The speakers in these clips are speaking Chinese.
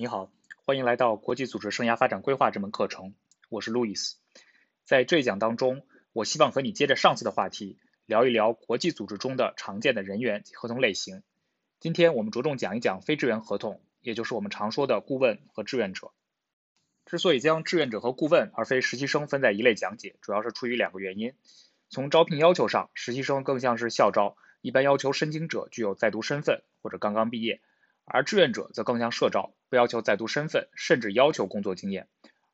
你好，欢迎来到国际组织生涯发展规划这门课程，我是路易斯。在这一讲当中，我希望和你接着上次的话题，聊一聊国际组织中的常见的人员及合同类型。今天我们着重讲一讲非志愿合同，也就是我们常说的顾问和志愿者。之所以将志愿者和顾问而非实习生分在一类讲解，主要是出于两个原因。从招聘要求上，实习生更像是校招，一般要求申请者具有在读身份或者刚刚毕业。而志愿者则更像社招，不要求在读身份，甚至要求工作经验。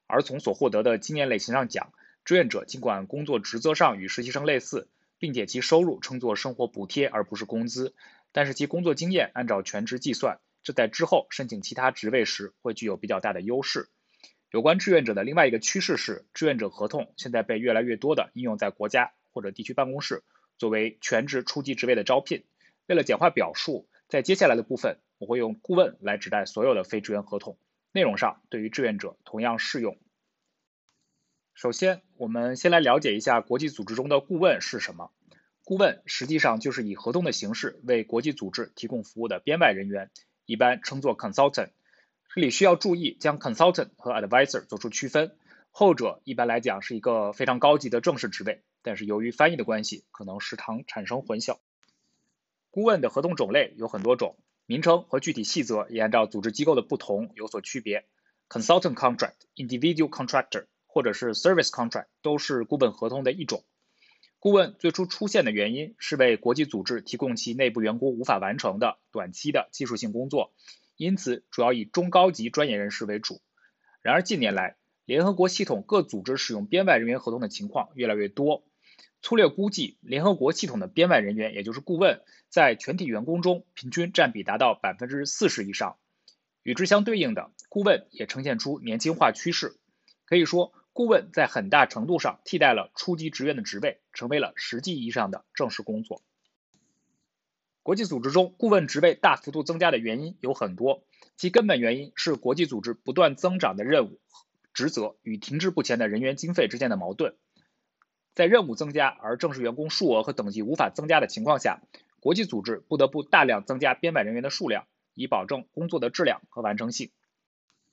而从所获得的经验类型上讲，志愿者尽管工作职责上与实习生类似，并且其收入称作生活补贴而不是工资，但是其工作经验按照全职计算，这在之后申请其他职位时会具有比较大的优势。有关志愿者的另外一个趋势是，志愿者合同现在被越来越多的应用在国家或者地区办公室作为全职初级职位的招聘。为了简化表述，在接下来的部分。我会用顾问来指代所有的非志愿合同，内容上对于志愿者同样适用。首先，我们先来了解一下国际组织中的顾问是什么。顾问实际上就是以合同的形式为国际组织提供服务的编外人员，一般称作 consultant。这里需要注意将 consultant 和 advisor 做出区分，后者一般来讲是一个非常高级的正式职位，但是由于翻译的关系，可能时常产生混淆。顾问的合同种类有很多种。名称和具体细则也按照组织机构的不同有所区别。Consultant contract、Individual contractor 或者是 Service contract 都是顾问合同的一种。顾问最初出现的原因是为国际组织提供其内部员工无法完成的短期的技术性工作，因此主要以中高级专业人士为主。然而近年来，联合国系统各组织使用编外人员合同的情况越来越多。粗略估计，联合国系统的编外人员，也就是顾问，在全体员工中平均占比达到百分之四十以上。与之相对应的，顾问也呈现出年轻化趋势。可以说，顾问在很大程度上替代了初级职员的职位，成为了实际意义上的正式工作。国际组织中，顾问职位大幅度增加的原因有很多，其根本原因是国际组织不断增长的任务、职责与停滞不前的人员经费之间的矛盾。在任务增加而正式员工数额和等级无法增加的情况下，国际组织不得不大量增加编外人员的数量，以保证工作的质量和完成性。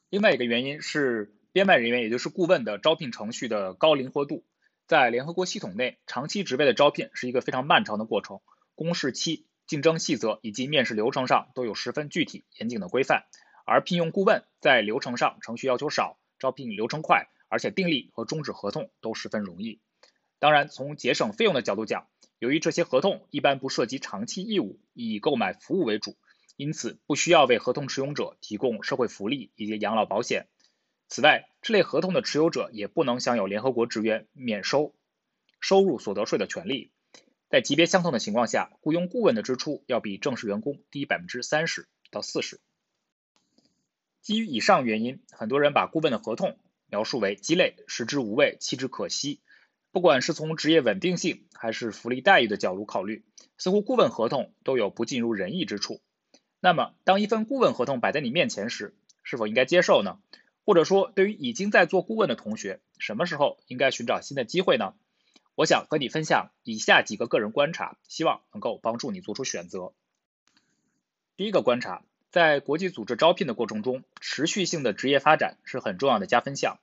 另外一个原因是编外人员，也就是顾问的招聘程序的高灵活度。在联合国系统内，长期职位的招聘是一个非常漫长的过程，公示期、竞争细则以及面试流程上都有十分具体严谨的规范。而聘用顾问在流程上程序要求少，招聘流程快，而且订立和终止合同都十分容易。当然，从节省费用的角度讲，由于这些合同一般不涉及长期义务，以购买服务为主，因此不需要为合同持有者提供社会福利以及养老保险。此外，这类合同的持有者也不能享有联合国职员免收收入所得税的权利。在级别相同的情况下，雇佣顾问的支出要比正式员工低百分之三十到四十。基于以上原因，很多人把顾问的合同描述为鸡肋、食之无味、弃之可惜。不管是从职业稳定性还是福利待遇的角度考虑，似乎顾问合同都有不尽如人意之处。那么，当一份顾问合同摆在你面前时，是否应该接受呢？或者说，对于已经在做顾问的同学，什么时候应该寻找新的机会呢？我想和你分享以下几个个人观察，希望能够帮助你做出选择。第一个观察，在国际组织招聘的过程中，持续性的职业发展是很重要的加分项。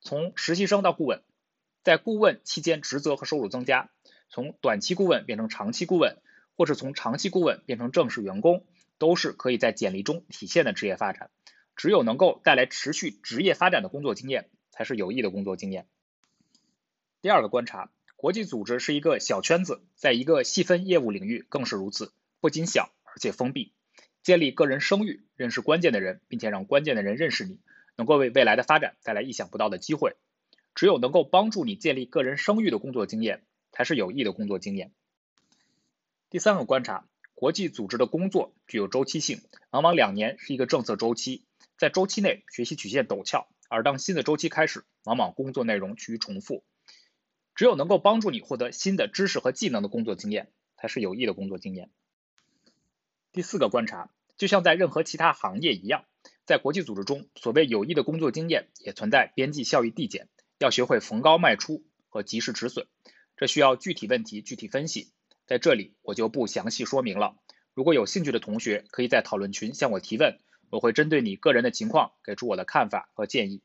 从实习生到顾问。在顾问期间，职责和收入增加，从短期顾问变成长期顾问，或是从长期顾问变成正式员工，都是可以在简历中体现的职业发展。只有能够带来持续职业发展的工作经验，才是有益的工作经验。第二个观察，国际组织是一个小圈子，在一个细分业务领域更是如此，不仅小，而且封闭。建立个人声誉，认识关键的人，并且让关键的人认识你，能够为未来的发展带来意想不到的机会。只有能够帮助你建立个人声誉的工作经验，才是有益的工作经验。第三个观察，国际组织的工作具有周期性，往往两年是一个政策周期，在周期内学习曲线陡峭，而当新的周期开始，往往工作内容趋于重复。只有能够帮助你获得新的知识和技能的工作经验，才是有益的工作经验。第四个观察，就像在任何其他行业一样，在国际组织中，所谓有益的工作经验，也存在边际效益递减。要学会逢高卖出和及时止损，这需要具体问题具体分析，在这里我就不详细说明了。如果有兴趣的同学，可以在讨论群向我提问，我会针对你个人的情况给出我的看法和建议。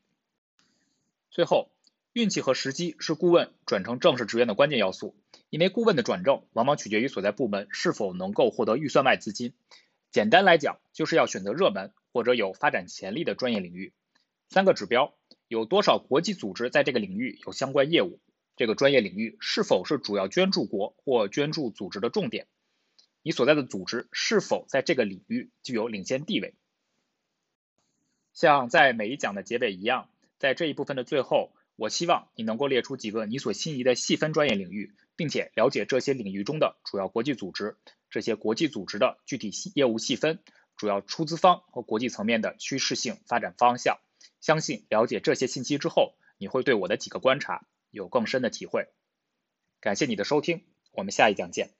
最后，运气和时机是顾问转成正式职员的关键要素，因为顾问的转正往往取决于所在部门是否能够获得预算外资金。简单来讲，就是要选择热门或者有发展潜力的专业领域。三个指标：有多少国际组织在这个领域有相关业务？这个专业领域是否是主要捐助国或捐助组织的重点？你所在的组织是否在这个领域具有领先地位？像在每一讲的结尾一样，在这一部分的最后，我希望你能够列出几个你所心仪的细分专业领域，并且了解这些领域中的主要国际组织、这些国际组织的具体业务细分、主要出资方和国际层面的趋势性发展方向。相信了解这些信息之后，你会对我的几个观察。有更深的体会。感谢你的收听，我们下一讲见。